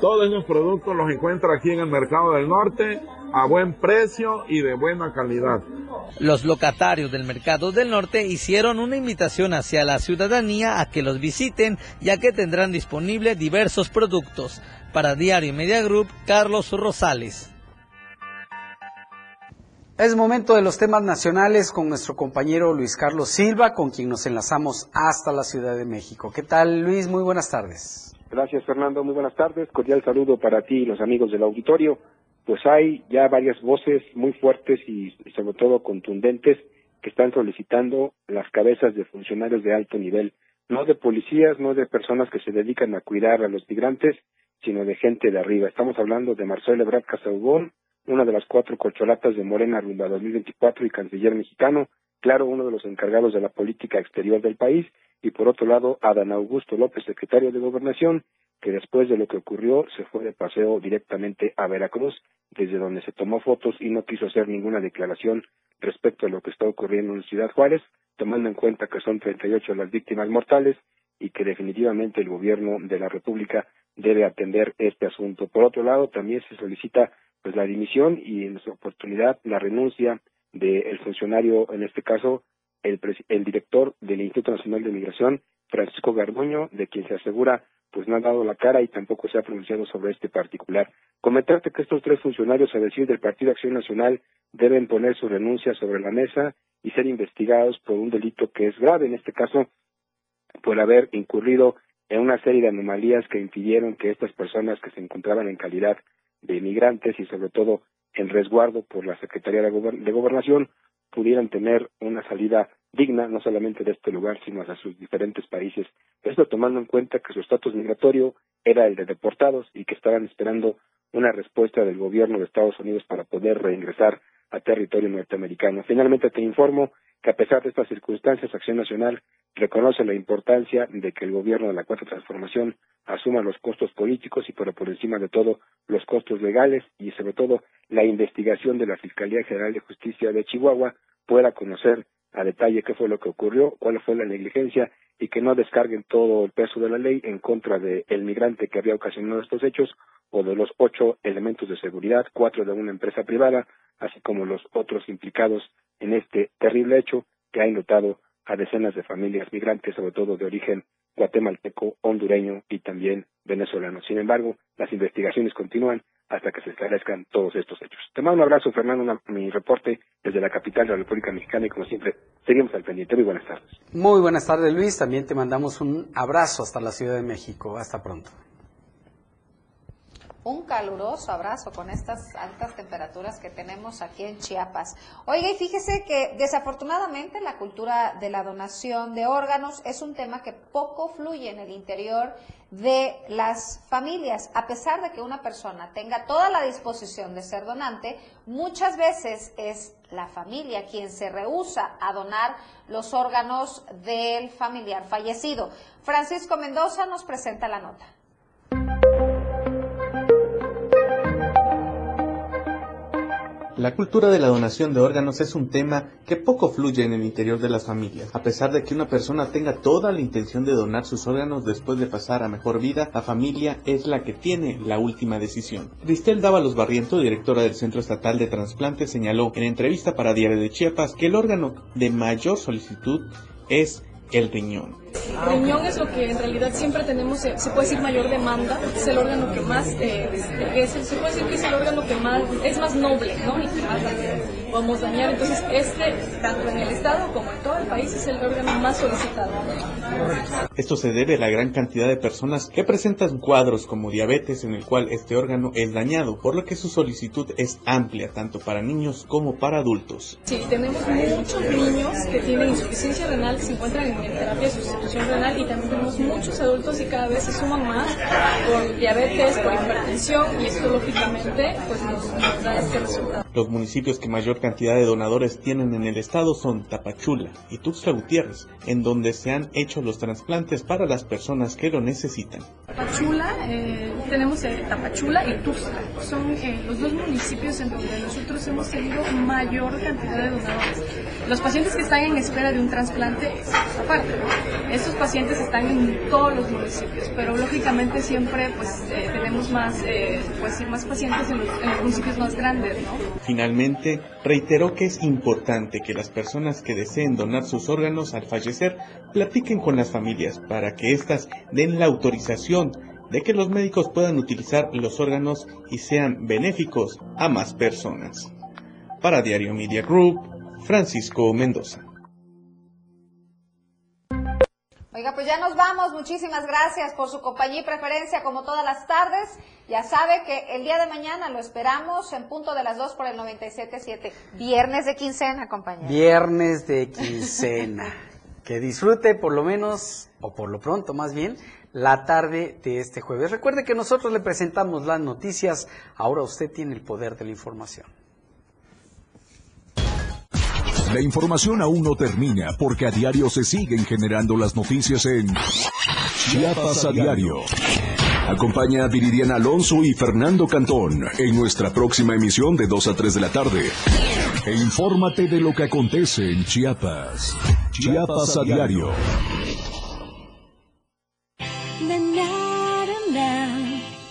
Todos esos productos los encuentra aquí en el Mercado del Norte a buen precio y de buena calidad. Los locatarios del Mercado del Norte hicieron una invitación hacia la ciudadanía a que los visiten, ya que tendrán disponible diversos productos. Para Diario Media Group, Carlos Rosales. Es momento de los temas nacionales con nuestro compañero Luis Carlos Silva, con quien nos enlazamos hasta la Ciudad de México. ¿Qué tal, Luis? Muy buenas tardes. Gracias, Fernando. Muy buenas tardes. Cordial saludo para ti y los amigos del auditorio pues hay ya varias voces muy fuertes y sobre todo contundentes que están solicitando las cabezas de funcionarios de alto nivel, no de policías, no de personas que se dedican a cuidar a los migrantes, sino de gente de arriba. Estamos hablando de Marcelo Ebrard Casaubón, una de las cuatro colcholatas de Morena rumba 2024 y canciller mexicano, claro, uno de los encargados de la política exterior del país, y por otro lado, Adán Augusto López, secretario de Gobernación, que después de lo que ocurrió se fue de paseo directamente a Veracruz, desde donde se tomó fotos y no quiso hacer ninguna declaración respecto a lo que está ocurriendo en Ciudad Juárez, tomando en cuenta que son 38 las víctimas mortales y que definitivamente el gobierno de la República debe atender este asunto. Por otro lado, también se solicita pues la dimisión y en su oportunidad la renuncia del funcionario, en este caso el, el director del Instituto Nacional de Migración, Francisco Garduño, de quien se asegura pues no ha dado la cara y tampoco se ha pronunciado sobre este particular. Comentarte que estos tres funcionarios, a decir del Partido Acción Nacional, deben poner su renuncia sobre la mesa y ser investigados por un delito que es grave, en este caso, por haber incurrido en una serie de anomalías que impidieron que estas personas que se encontraban en calidad de inmigrantes y sobre todo en resguardo por la Secretaría de, Gobernación pudieran tener una salida digna, no solamente de este lugar, sino hacia sus diferentes países. Esto tomando en cuenta que su estatus migratorio era el de deportados y que estaban esperando una respuesta del gobierno de Estados Unidos para poder reingresar a territorio norteamericano. Finalmente te informo que a pesar de estas circunstancias, Acción Nacional reconoce la importancia de que el gobierno de la Cuarta Transformación asuma los costos políticos y pero por encima de todo los costos legales y sobre todo la investigación de la Fiscalía General de Justicia de Chihuahua pueda conocer a detalle qué fue lo que ocurrió, cuál fue la negligencia y que no descarguen todo el peso de la ley en contra del migrante que había ocasionado estos hechos o de los ocho elementos de seguridad, cuatro de una empresa privada, así como los otros implicados en este terrible hecho que ha inundado a decenas de familias migrantes, sobre todo de origen guatemalteco, hondureño y también venezolano. Sin embargo, las investigaciones continúan hasta que se esclarezcan todos estos hechos. Te mando un abrazo, Fernando, mi reporte desde la capital de la República Mexicana y como siempre, seguimos al pendiente. Muy buenas tardes. Muy buenas tardes, Luis. También te mandamos un abrazo hasta la Ciudad de México. Hasta pronto un caluroso abrazo con estas altas temperaturas que tenemos aquí en Chiapas. Oiga, y fíjese que desafortunadamente la cultura de la donación de órganos es un tema que poco fluye en el interior de las familias. A pesar de que una persona tenga toda la disposición de ser donante, muchas veces es la familia quien se rehúsa a donar los órganos del familiar fallecido. Francisco Mendoza nos presenta la nota. La cultura de la donación de órganos es un tema que poco fluye en el interior de las familias. A pesar de que una persona tenga toda la intención de donar sus órganos después de pasar a mejor vida, la familia es la que tiene la última decisión. Cristel Dávalos Barriento, directora del Centro Estatal de Transplantes, señaló en entrevista para Diario de Chiapas que el órgano de mayor solicitud es el riñón. El riñón es lo que en realidad siempre tenemos, se puede decir mayor demanda, es el órgano que más, eh, es, se puede decir que es el órgano que más, es más noble, ¿no? Y podemos dañar. Entonces, este, tanto en el Estado como en todo el país, es el órgano más solicitado. Esto se debe a la gran cantidad de personas que presentan cuadros como diabetes en el cual este órgano es dañado, por lo que su solicitud es amplia, tanto para niños como para adultos. Sí, tenemos muchos niños que tienen insuficiencia renal, que se encuentran en terapia de renal y también tenemos muchos adultos y cada vez se suman más por diabetes, por hipertensión y esto lógicamente pues nos, da este resultado. Los municipios que mayor cantidad de donadores tienen en el estado son Tapachula y Tuxtla Gutiérrez, en donde se han hecho los trasplantes para las personas que lo necesitan. Tapachula, eh, tenemos eh, Tapachula y Tuxtla, son eh, los dos municipios en donde nosotros hemos tenido mayor cantidad de donadores. Los pacientes que están en espera de un trasplante, aparte, estos pacientes están en todos los municipios, pero lógicamente siempre pues tenemos más, pues, más pacientes en los, municipios más grandes. ¿no? Finalmente, reiteró que es importante que las personas que deseen donar sus órganos al fallecer platiquen con las familias para que éstas den la autorización de que los médicos puedan utilizar los órganos y sean benéficos a más personas. Para Diario Media Group, Francisco Mendoza. Oiga, pues ya nos vamos. Muchísimas gracias por su compañía y preferencia como todas las tardes. Ya sabe que el día de mañana lo esperamos en punto de las 2 por el 97.7. Viernes de quincena, compañero. Viernes de quincena. que disfrute por lo menos, o por lo pronto más bien, la tarde de este jueves. Recuerde que nosotros le presentamos las noticias. Ahora usted tiene el poder de la información. La información aún no termina porque a diario se siguen generando las noticias en Chiapas a diario. Acompaña a Viridiana Alonso y Fernando Cantón en nuestra próxima emisión de 2 a 3 de la tarde. E infórmate de lo que acontece en Chiapas. Chiapas a diario.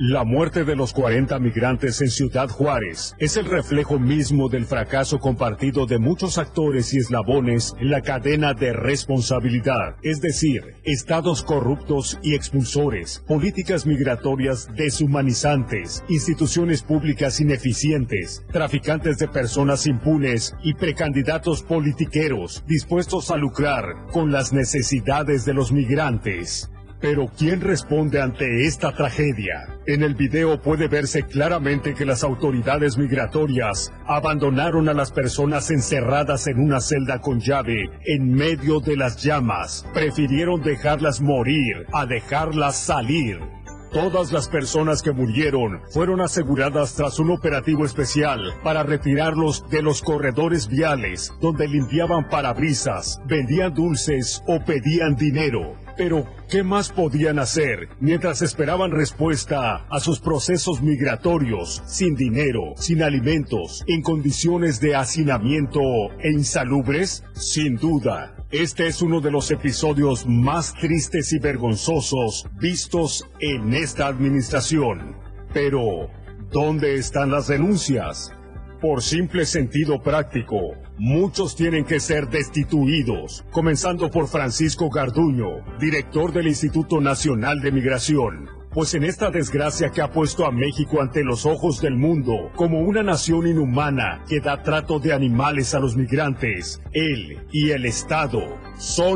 La muerte de los 40 migrantes en Ciudad Juárez es el reflejo mismo del fracaso compartido de muchos actores y eslabones en la cadena de responsabilidad, es decir, estados corruptos y expulsores, políticas migratorias deshumanizantes, instituciones públicas ineficientes, traficantes de personas impunes y precandidatos politiqueros dispuestos a lucrar con las necesidades de los migrantes. Pero ¿quién responde ante esta tragedia? En el video puede verse claramente que las autoridades migratorias abandonaron a las personas encerradas en una celda con llave en medio de las llamas. Prefirieron dejarlas morir a dejarlas salir. Todas las personas que murieron fueron aseguradas tras un operativo especial para retirarlos de los corredores viales donde limpiaban parabrisas, vendían dulces o pedían dinero. Pero, ¿qué más podían hacer mientras esperaban respuesta a sus procesos migratorios, sin dinero, sin alimentos, en condiciones de hacinamiento e insalubres? Sin duda, este es uno de los episodios más tristes y vergonzosos vistos en esta administración. Pero, ¿dónde están las denuncias? Por simple sentido práctico, muchos tienen que ser destituidos, comenzando por Francisco Garduño, director del Instituto Nacional de Migración. Pues en esta desgracia que ha puesto a México ante los ojos del mundo como una nación inhumana que da trato de animales a los migrantes, él y el Estado son